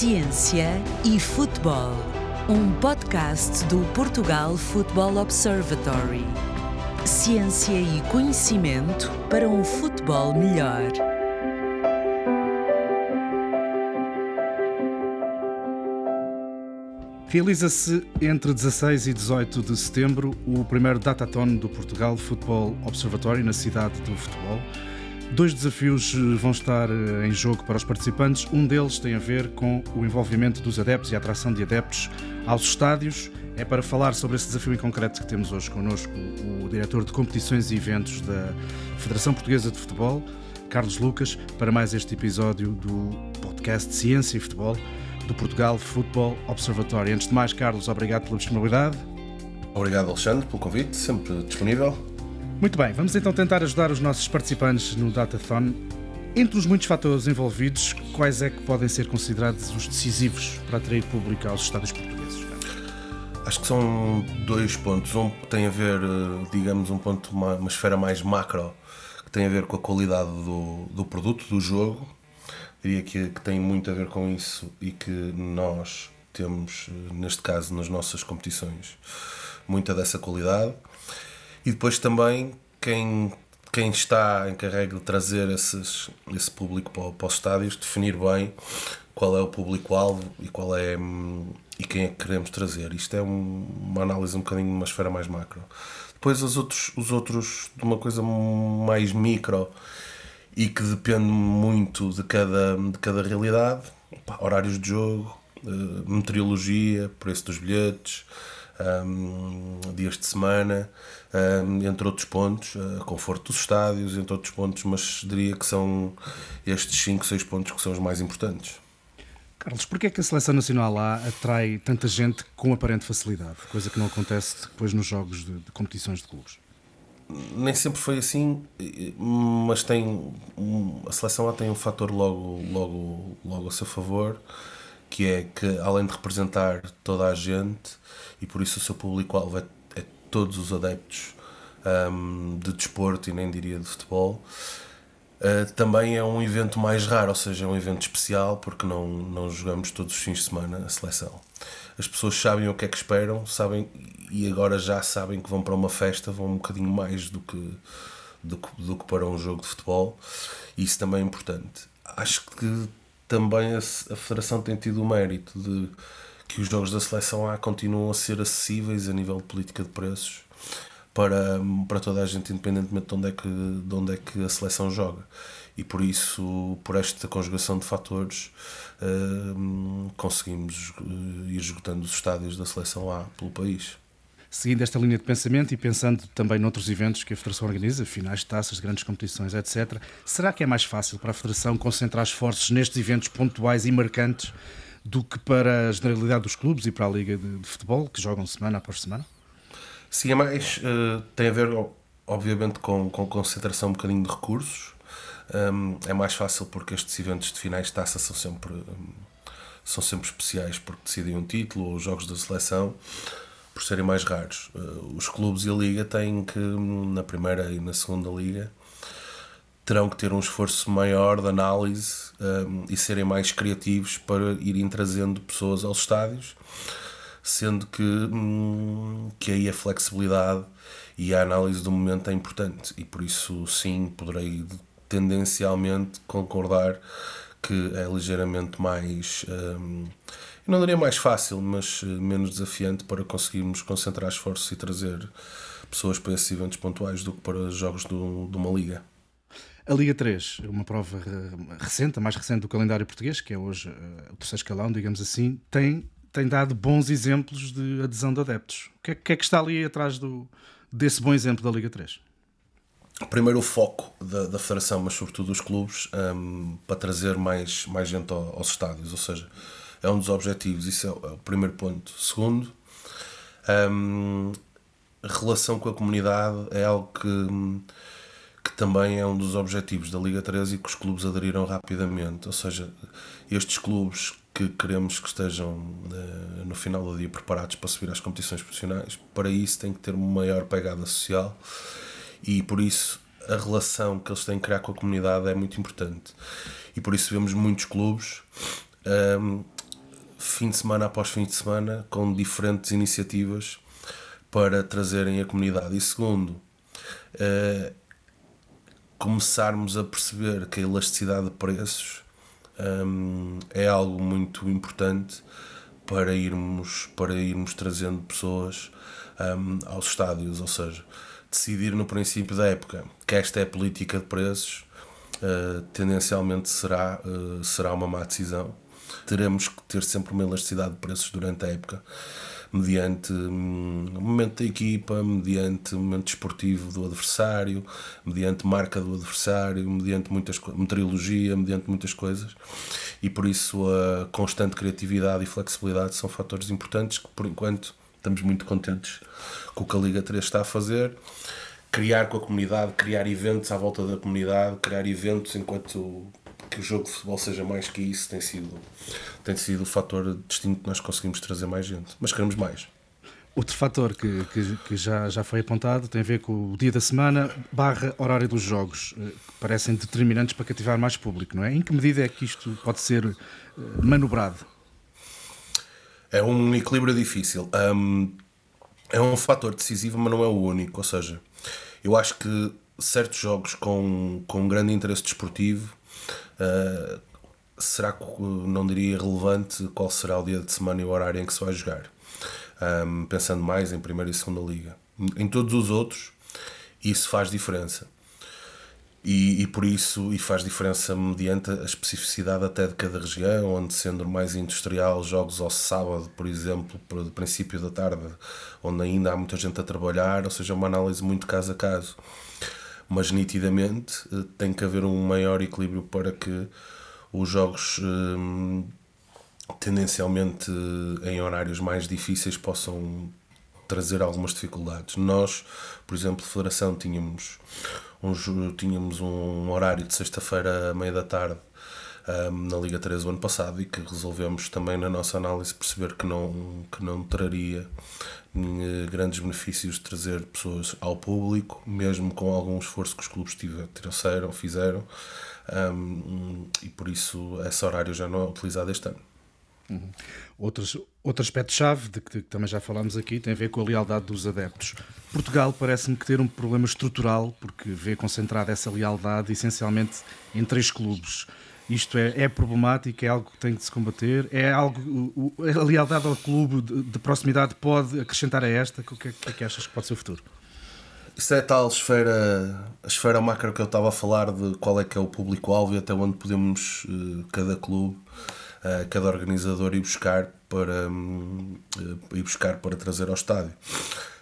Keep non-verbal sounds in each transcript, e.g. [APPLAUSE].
Ciência e Futebol, um podcast do Portugal Football Observatory. Ciência e conhecimento para um futebol melhor. Realiza-se entre 16 e 18 de setembro o primeiro Datathon do Portugal Football Observatory na cidade do futebol. Dois desafios eh, vão estar eh, em jogo para os participantes. Um deles tem a ver com o envolvimento dos adeptos e a atração de adeptos aos estádios. É para falar sobre esse desafio em concreto que temos hoje connosco o diretor de competições e eventos da Federação Portuguesa de Futebol, Carlos Lucas, para mais este episódio do podcast Ciência e Futebol do Portugal Football Observatory. Antes de mais, Carlos, obrigado pela disponibilidade. Obrigado, Alexandre, pelo convite, sempre disponível. Muito bem, vamos então tentar ajudar os nossos participantes no Datathon. Entre os muitos fatores envolvidos, quais é que podem ser considerados os decisivos para atrair público aos estádios portugueses? Acho que são dois pontos. Um tem a ver, eh, digamos, um ponto, uma, uma esfera mais macro, que tem a ver com a qualidade do, do produto, do jogo. Diria que, que tem muito a ver com isso e que nós temos, eh, neste caso, nas nossas competições, muita dessa qualidade. E depois também quem, quem está encarregue de trazer esses, esse público para, para os estádios, definir bem qual é o público-alvo e qual é e quem é que queremos trazer. Isto é um, uma análise um bocadinho numa esfera mais macro. Depois os outros, os outros de uma coisa mais micro e que depende muito de cada, de cada realidade, horários de jogo, uh, meteorologia, preço dos bilhetes, um, dias de semana, um, entre outros pontos, uh, conforto dos estádios, entre outros pontos, mas diria que são estes 5, 6 pontos que são os mais importantes. Carlos, porquê é que a Seleção Nacional lá atrai tanta gente com aparente facilidade, coisa que não acontece depois nos jogos de, de competições de clubes? Nem sempre foi assim, mas tem a seleção lá tem um fator logo, logo, logo a seu favor, que é que além de representar toda a gente, e por isso o seu público-alvo é, é, todos os adeptos um, de desporto e nem diria de futebol. Uh, também é um evento mais raro, ou seja, é um evento especial porque não, não jogamos todos os fins de semana a seleção. As pessoas sabem o que é que esperam, sabem e agora já sabem que vão para uma festa, vão um bocadinho mais do que, do que, do que para um jogo de futebol, e isso também é importante. Acho que também a, Federação tem tido o mérito de que os jogos da seleção A continuam a ser acessíveis a nível de política de preços para, para toda a gente, independentemente de onde, é que, de onde é que a seleção joga. E por isso, por esta conjugação de fatores, uh, conseguimos uh, ir esgotando os estádios da seleção A pelo país. Seguindo esta linha de pensamento e pensando também noutros eventos que a Federação organiza, finais de taças, grandes competições, etc., será que é mais fácil para a Federação concentrar esforços nestes eventos pontuais e marcantes do que para a generalidade dos clubes e para a Liga de, de Futebol, que jogam semana após semana? Sim, é mais. Uh, tem a ver, obviamente, com, com concentração um bocadinho de recursos. Um, é mais fácil porque estes eventos de finais de taça são sempre, um, são sempre especiais porque decidem um título ou os jogos da seleção por serem mais raros. Uh, os clubes e a liga têm que, na primeira e na segunda liga, terão que ter um esforço maior de análise um, e serem mais criativos para irem trazendo pessoas aos estádios, sendo que, hum, que aí a flexibilidade e a análise do momento é importante e por isso sim poderei tendencialmente concordar que é ligeiramente mais hum, não diria mais fácil, mas menos desafiante para conseguirmos concentrar esforços e trazer pessoas para esses eventos pontuais do que para jogos do, de uma liga. A Liga 3, uma prova recente, a mais recente do calendário português, que é hoje uh, o terceiro escalão, digamos assim, tem, tem dado bons exemplos de adesão de adeptos. O que é, que, é que está ali atrás do, desse bom exemplo da Liga 3? Primeiro o foco da, da Federação, mas sobretudo dos clubes, um, ehm, para trazer mais, mais gente aos estádios, ou seja, é um dos objetivos, isso é o, é primeiro ponto. Segundo, um, relação com a comunidade é algo que que também é um dos objetivos da Liga 13 e que os clubes aderiram rapidamente. Ou seja, estes clubes que queremos que estejam uh, no final do dia preparados para subir às competições profissionais, para isso tem que ter uma maior pegada social e por isso a relação que eles têm que criar com a comunidade é muito importante. E por isso vemos muitos clubes um, fim de semana após fim de semana, com diferentes iniciativas para trazerem a comunidade. E segundo, uh, começarmos a perceber que a elasticidade de preços um, é algo muito importante para irmos, para irmos trazendo pessoas um, aos estádios, ou seja, decidir no princípio da época que esta é a política de preços, uh, tendencialmente será, uh, será uma má decisão. Teremos que ter sempre uma elasticidade de preços durante a época mediante hum, o momento da equipa, mediante o momento desportivo do adversário, mediante marca do adversário, mediante muitas meteorologia, mediante muitas coisas. E por isso a constante criatividade e flexibilidade são fatores importantes que por enquanto estamos muito contentes com o que a Liga 3 está a fazer criar com a comunidade, criar eventos à volta da comunidade, criar eventos enquanto que o jogo de futebol seja mais que isso tem sido, tem sido o fator distinto que nós conseguimos trazer mais gente. Mas queremos mais. Outro fator que, que, que, já, já foi apontado tem a ver com o dia da semana barra horário dos jogos, eh, que parecem determinantes para cativar mais público, não é? Em que medida é que isto pode ser eh, manobrado? É um equilíbrio difícil. Um, é um fator decisivo, mas não é o único. Ou seja, eu acho que certos jogos com, com grande interesse desportivo Uh, será que não diria relevante qual será o dia de semana e o horário em que se vai jogar? Um, pensando mais em primeira e segunda liga. Em todos os outros, isso faz diferença. E, e, por isso e faz diferença mediante a especificidade até de cada região, onde sendo mais industrial, jogos ao sábado, por exemplo, o princípio da tarde, onde ainda há muita gente a trabalhar, ou seja, uma análise muito caso a caso mas nitidamente eh, tem que haver um maior equilíbrio para que os jogos hum, tendencialmente eh, em horários mais difíceis possam trazer algumas dificuldades. Nós, por exemplo, Federação, tínhamos um, tínhamos um horário de sexta-feira à meia da tarde um, na Liga 3 o ano passado e que resolvemos também na nossa análise perceber que não, que não traria eh, grandes benefícios de trazer pessoas ao público, mesmo com algum esforço que os clubes trouxeram, fizeram, um, e por isso esse horário já não é utilizado este ano. Uhum. Outros, outro aspecto-chave, de que também já falámos aqui, tem a ver com a lealdade dos adeptos. Portugal parece-me que ter um problema estrutural, porque vê concentrada essa lealdade essencialmente em três clubes. Isto é, é problemático, é algo que tem de se combater, é algo. A lealdade ao clube de, de, proximidade pode acrescentar a esta? O que é, que é que achas que pode ser o futuro? Isso é tal esfera, a esfera macro que eu estava a falar de qual é que é o público-alvo e até onde podemos, eh, cada clube, eh, cada organizador, ir buscar para, eh, ir buscar para trazer ao estádio.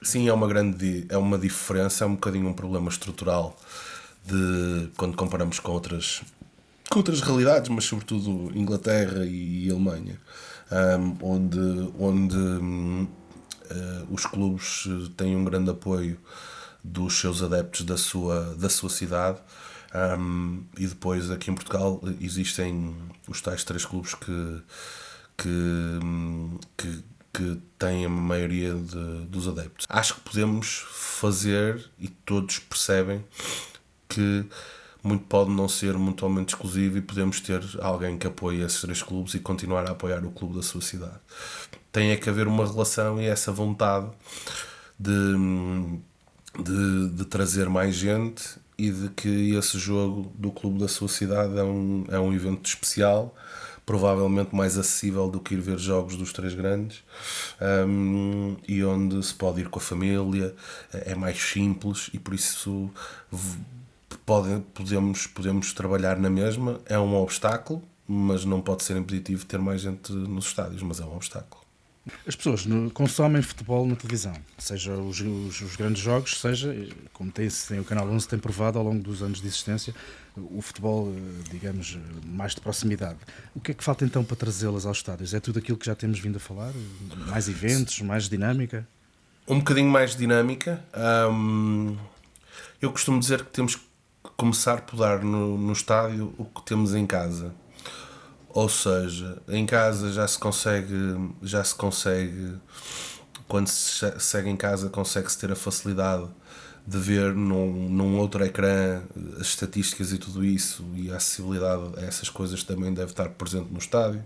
Sim, é uma grande é uma diferença, é um bocadinho um problema estrutural de quando comparamos com outras com outras realidades, mas sobretudo Inglaterra e Alemanha, onde, onde um, uh, eh, os clubes têm um grande apoio dos seus adeptos da sua, da sua cidade. E depois aqui em Portugal existem os tais três clubes que, que, que, que têm a maioria de, dos adeptos. Acho que podemos fazer e todos percebem que muito pode não ser mutuamente exclusivo e podemos ter alguém que apoie esses três clubes e continuar a apoiar o clube da sua cidade. Tem é que haver uma relação e essa vontade de, de, de trazer mais gente e de que esse jogo do clube da sua cidade é um, é um evento especial provavelmente mais acessível do que ir ver jogos dos três grandes um, e onde se pode ir com a família, é mais simples e por isso pode, podemos, podemos trabalhar na mesma, é um obstáculo, mas não pode ser impeditivo ter mais gente nos estádios, mas é um obstáculo. As pessoas consomem futebol na televisão, seja os, os, os, grandes jogos, seja, como tem, tem, o Canal 11 tem provado ao longo dos anos de existência, o futebol, eh, digamos, mais de proximidade. O que é que falta então para trazê-las aos estádios? É tudo aquilo que já temos vindo a falar? Mais eventos, mais dinâmica? Um bocadinho mais dinâmica. Hum, eu costumo dizer que temos que começar por dar no, no estádio o que temos em casa. Ou seja, em casa já se consegue, já se consegue, quando se segue em casa, consegue-se ter a facilidade de ver num, num outro ecrã as estatísticas e tudo isso e a acessibilidade a essas coisas também deve estar presente no estádio.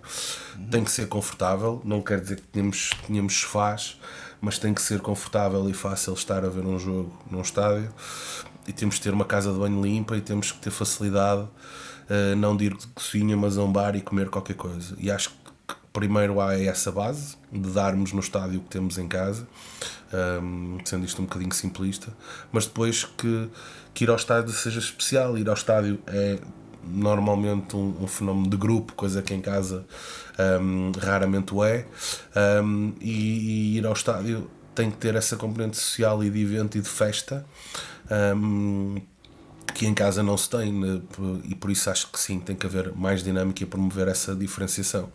Tem que ser confortável, não quer dizer que tenhamos, tenhamos sofás, mas tem que ser confortável e fácil estar a ver um jogo num estádio. E temos que ter uma casa de banho limpa e temos que ter facilidade, uh, não de ir de cozinha, mas a um bar e comer qualquer coisa. E acho que primeiro há essa base de darmos no estádio o que temos em casa, um, sendo isto um bocadinho simplista, mas depois que, que ir ao estádio seja especial. Ir ao estádio é normalmente um, um fenómeno de grupo, coisa que em casa um, raramente o é, e, e, ir ao estádio tem que ter essa componente social e de evento e de festa. que em casa não se tem, né, e por isso acho que sim, tem que haver mais dinâmica e promover essa diferenciação.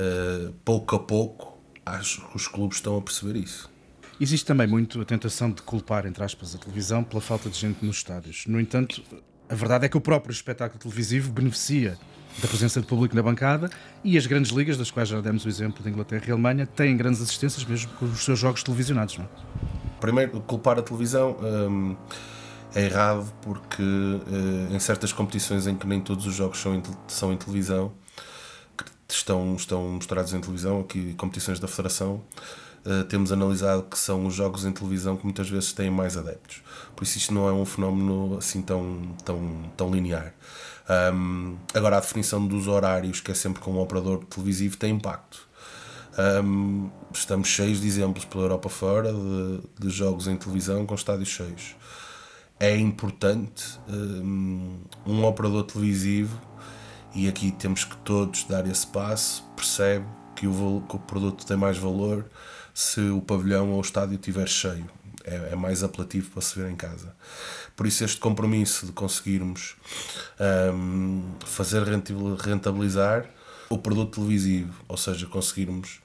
Uh, pouco a pouco, acho que os clubes estão a perceber isso. Existe também muito a tentação de culpar, entre aspas, a televisão pela falta de gente nos estádios. No entanto, a verdade é que o próprio espetáculo televisivo beneficia da presença de público na bancada e as grandes ligas, das quais já demos o exemplo de Inglaterra e Alemanha, têm grandes assistências mesmo com os seus jogos televisionados. Não é? Primeiro, culpar a televisão hum, é errado porque hum, em certas competições em que nem todos os jogos são em, são em televisão, estão, estão mostrados em televisão, aqui competições da Federação, uh, temos analisado que são os jogos em televisão que muitas vezes têm mais adeptos. Por isso isto não é um fenómeno assim tão, tão, tão linear. Um, agora, a definição dos horários, que é sempre com um operador televisivo, tem impacto. Um, estamos cheios de exemplos pela Europa fora de, de jogos em televisão com estádios cheios. É importante um operador televisivo e aqui temos que todos dar esse passo, percebe que o, que o produto tem mais valor se o pavilhão ou o estádio estiver cheio. É, é, mais apelativo para se ver em casa. Por isso, este compromisso de conseguirmos um, fazer rentabilizar o produto televisivo, ou seja, conseguirmos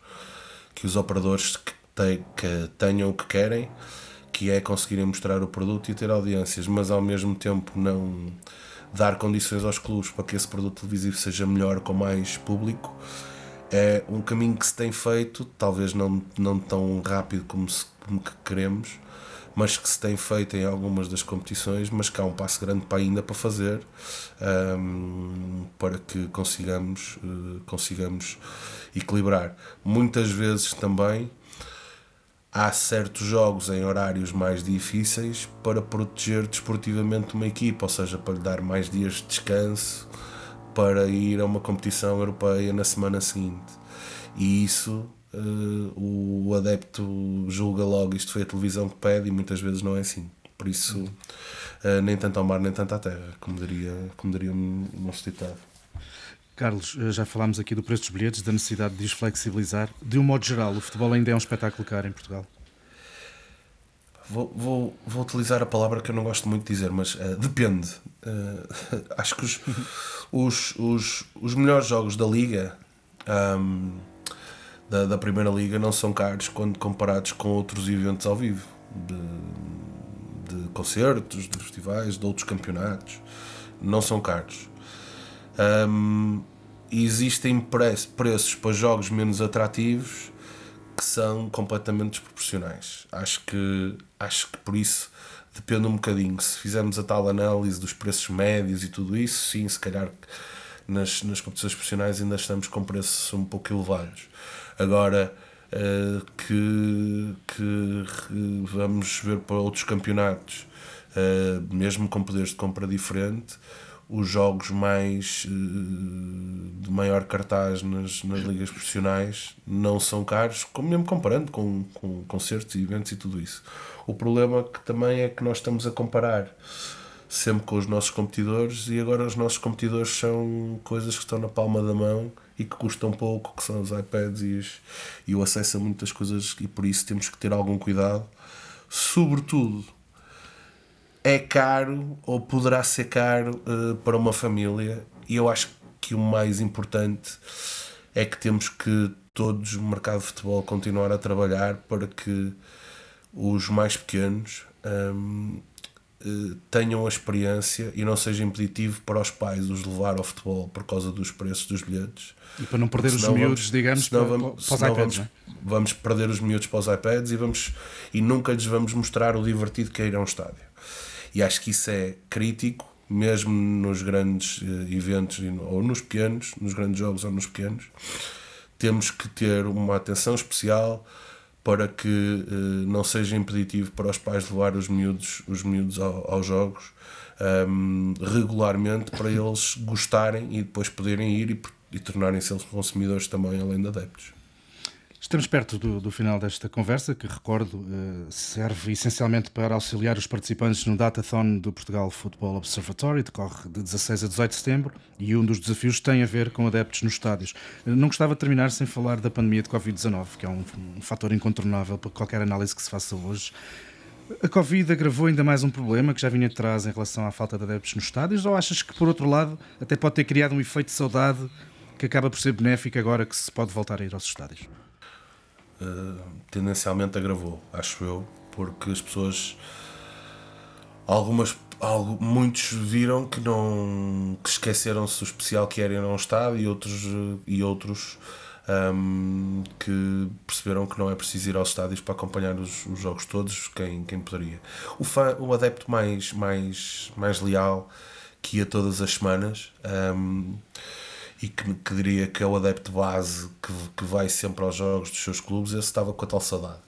que os operadores que, te, que tenham o que querem, que é conseguirem mostrar o produto e ter audiências, mas ao mesmo tempo não dar condições aos clubes para que esse produto televisivo seja melhor com mais público é um caminho que se tem feito, talvez não, não tão rápido como, se, como que queremos, mas que se tem feito em algumas das competições, mas que há um passo grande para ainda para fazer um, para que consigamos, uh, consigamos equilibrar. Muitas vezes também há certos jogos em horários mais difíceis para proteger desportivamente uma equipa, ou seja, para lhe dar mais dias de descanso para ir a uma competição europeia na semana seguinte. E isso uh, o adepto julga logo isto foi a televisão que pede e muitas vezes não é assim. Por isso, uh, nem tanto ao mar nem tanto à terra, como diria, como diria o nosso ditado. Carlos, eh, já falámos aqui do preço dos bilhetes, da necessidade de os flexibilizar. De um modo geral, o futebol ainda é um espetáculo caro em Portugal? Vou, vou, vou utilizar a palavra que eu não gosto muito de dizer, mas uh, depende. Uh, [LAUGHS] acho que os, os, os, os melhores jogos da Liga, um, da, da Primeira Liga, não são caros quando comparados com outros eventos ao vivo, de, de concertos, de festivais, de outros campeonatos. Não são caros. Um, existem preços para jogos menos atrativos que são completamente desproporcionais. Acho que, acho que por isso depende um bocadinho. Se fizermos a tal análise dos preços médios e tudo isso, sim, se calhar nas, nas competições profissionais ainda estamos com preços um pouco elevados. Agora uh, que, que vamos ver para outros campeonatos, uh, mesmo com poderes de compra diferente, os jogos mais uh, de maior cartaz nas, nas ligas profissionais não são caros, como mesmo comparando com, com concertos e eventos e tudo isso. O problema que também é que nós estamos a comparar sempre com os nossos competidores e agora os nossos competidores são coisas que estão na palma da mão e que custam pouco, que são os iPads e, os, e o acesso a muitas coisas e por isso temos que ter algum cuidado, sobretudo é caro ou poderá ser caro uh, para uma família e eu acho que o mais importante é que temos que todos o mercado de futebol continuar a trabalhar para que os mais pequenos um, uh, tenham a experiência e não seja impeditivo para os pais os levar ao futebol por causa dos preços dos bilhetes. E para não perder os miúdos, digamos, para, vamos, para os iPads, vamos, vamos perder os miúdos para os iPads e, vamos, e nunca lhes vamos mostrar o divertido que é ir a um estádio. E acho que isso é crítico, mesmo nos grandes uh, eventos ou nos pequenos, nos grandes jogos ou nos pequenos. Temos que ter uma atenção especial para que uh, não seja impeditivo para os pais levar os miúdos, os miúdos ao, aos jogos um, regularmente para eles gostarem e depois poderem ir e, e tornarem-se consumidores também, além de adeptos. Estamos perto do, do, final desta conversa, que recordo uh, serve essencialmente para auxiliar os participantes no Datathon do Portugal Football Observatory, decorre de 16 a 18 de setembro, e um dos desafios tem a ver com adeptos nos estádios. Não gostava de terminar sem falar da pandemia de Covid-19, que é um, um fator incontornável para qualquer análise que se faça hoje. A Covid agravou ainda mais um problema que já vinha de trás em relação à falta de adeptos nos estádios, ou achas que, por outro lado, até pode ter criado um efeito de saudade que acaba por ser benéfico agora que se pode voltar a ir aos estádios? Uh, tendencialmente agravou, acho eu, porque as pessoas. Algumas. Algo, muitos viram que não que esqueceram-se do especial que era ir a um estádio e outros, e outros um, que perceberam que não é preciso ir aos estádios para acompanhar os, os jogos todos, quem, quem poderia. O, fã, o adepto mais, mais, mais leal que ia todas as semanas um, e que, que diria que é o adepto base que, que vai sempre aos jogos dos seus clubes, esse estava com a tal saudade.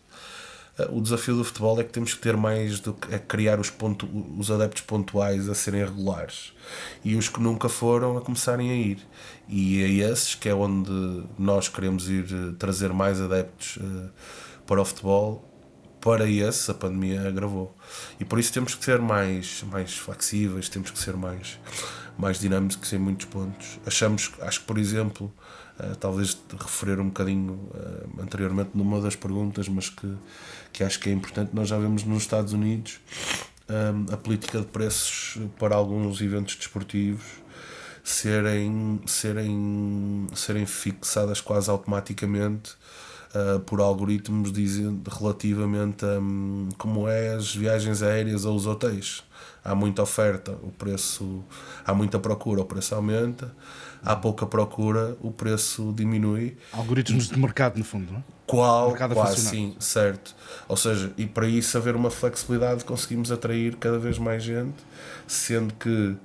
Eh, o desafio do futebol é que temos que ter mais do que é criar os, ponto, os adeptos pontuais a serem regulares e os que nunca foram a começarem a ir. E é esses que é onde nós queremos ir eh, trazer mais adeptos uh, para o futebol. Para esse, a pandemia agravou. E por isso temos que ser mais, mais flexíveis, temos que ser mais, mais dinâmicos em muitos pontos. Achamos, acho que, por exemplo, uh, talvez referir um bocadinho uh, anteriormente numa das perguntas, mas que, que acho que é importante, nós já vemos nos Estados Unidos um, a política de preços para alguns eventos desportivos serem, serem, serem fixadas quase automaticamente uh, por algoritmos dizendo, relativamente a um, como é as viagens aéreas ou os hotéis. Há muita oferta, o preço, há muita procura, o preço aumenta, há pouca procura, o preço diminui. Algoritmos de mercado, no fundo, não é? Qual, quase, sim, certo. Ou seja, e para isso haver uma flexibilidade, conseguimos atrair cada vez mais gente, sendo que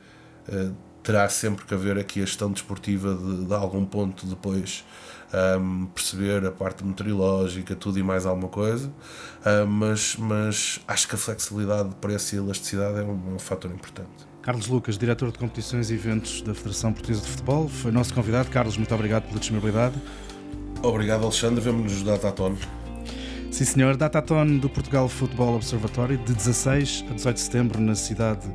uh, terá sempre que haver aqui a gestão desportiva de, de algum ponto depois um, perceber a parte meteorológica, tudo e mais alguma coisa, uh, mas, mas acho que a flexibilade de preço e elasticidade é um, um fator importante. Carlos Lucas, diretor de competições e eventos da Federação Portuguesa de Futebol, foi nosso convidado. Carlos, muito obrigado pela disponibilidade. Obrigado, Alexandre. Vemo-nos Dataton. Sim, senhor. Dataton do Portugal Futebol Observatório, de 16 a 18 de setembro, na cidade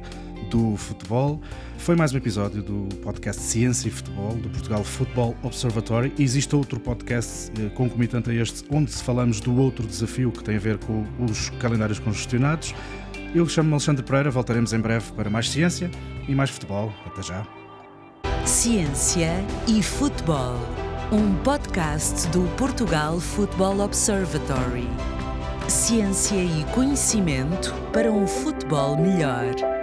do futebol. Foi mais um episódio do podcast Ciência e Futebol do Portugal Futebol Observatory. Existe outro podcast eh, concomitante a este, onde falamos do outro desafio que tem a ver com os calendários congestionados. Eu chamo-me Alexandre Pereira, voltaremos em breve para mais ciência e mais futebol. Até já. Ciência e Futebol, um podcast do Portugal Futebol Observatory. Ciência e conhecimento para um futebol melhor.